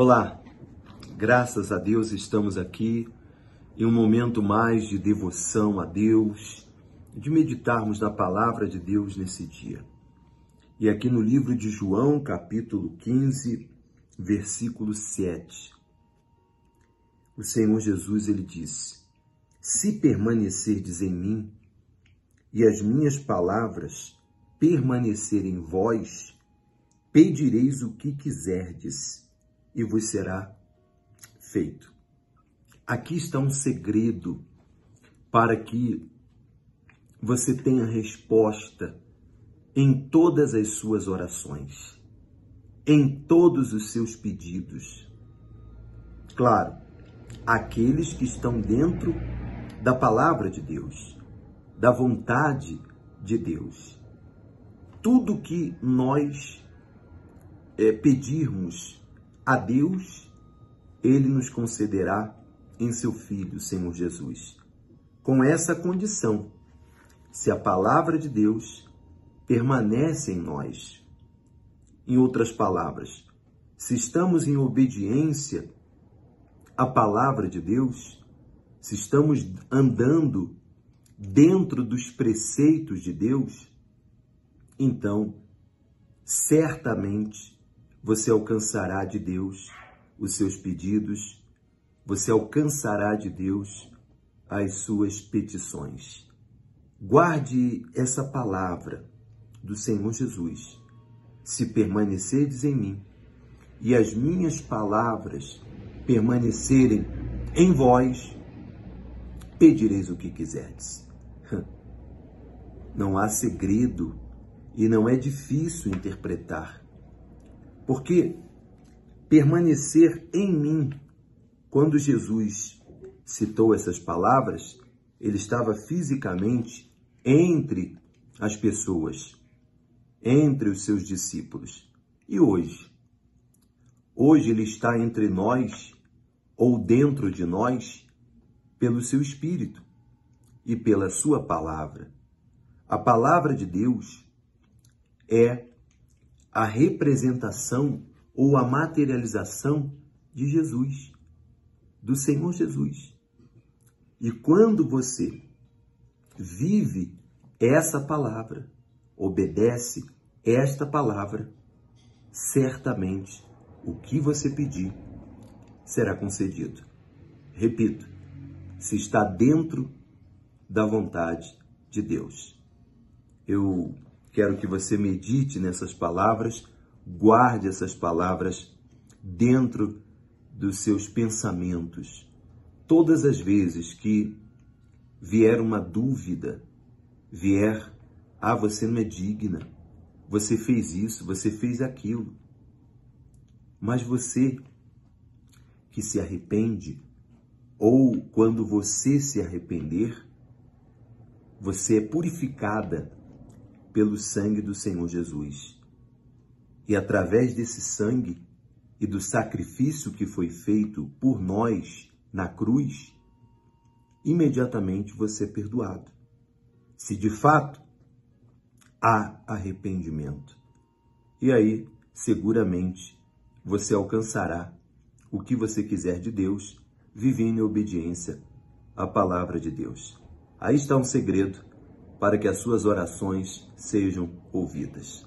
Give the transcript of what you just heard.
Olá, graças a Deus estamos aqui em um momento mais de devoção a Deus, de meditarmos na palavra de Deus nesse dia. E aqui no livro de João, capítulo 15, versículo 7, o Senhor Jesus ele disse: Se permanecerdes em mim e as minhas palavras permanecerem em vós, pedireis o que quiserdes e vos será feito. Aqui está um segredo para que você tenha resposta em todas as suas orações, em todos os seus pedidos. Claro, aqueles que estão dentro da palavra de Deus, da vontade de Deus. Tudo que nós é, pedirmos a Deus, Ele nos concederá em seu Filho, Senhor Jesus. Com essa condição, se a palavra de Deus permanece em nós. Em outras palavras, se estamos em obediência à palavra de Deus, se estamos andando dentro dos preceitos de Deus, então certamente você alcançará de Deus os seus pedidos, você alcançará de Deus as suas petições. Guarde essa palavra do Senhor Jesus. Se permanecerdes em mim e as minhas palavras permanecerem em vós, pedireis o que quiserdes. Não há segredo e não é difícil interpretar porque permanecer em mim, quando Jesus citou essas palavras, ele estava fisicamente entre as pessoas, entre os seus discípulos. E hoje? Hoje ele está entre nós ou dentro de nós pelo seu espírito e pela sua palavra. A palavra de Deus é a representação ou a materialização de Jesus, do Senhor Jesus. E quando você vive essa palavra, obedece esta palavra, certamente o que você pedir será concedido. Repito, se está dentro da vontade de Deus. Eu Quero que você medite nessas palavras, guarde essas palavras dentro dos seus pensamentos. Todas as vezes que vier uma dúvida, vier, ah, você não é digna, você fez isso, você fez aquilo. Mas você que se arrepende, ou quando você se arrepender, você é purificada pelo sangue do Senhor Jesus. E através desse sangue e do sacrifício que foi feito por nós na cruz, imediatamente você é perdoado. Se de fato há arrependimento. E aí, seguramente, você alcançará o que você quiser de Deus, vivendo em obediência à palavra de Deus. Aí está um segredo para que as suas orações sejam ouvidas.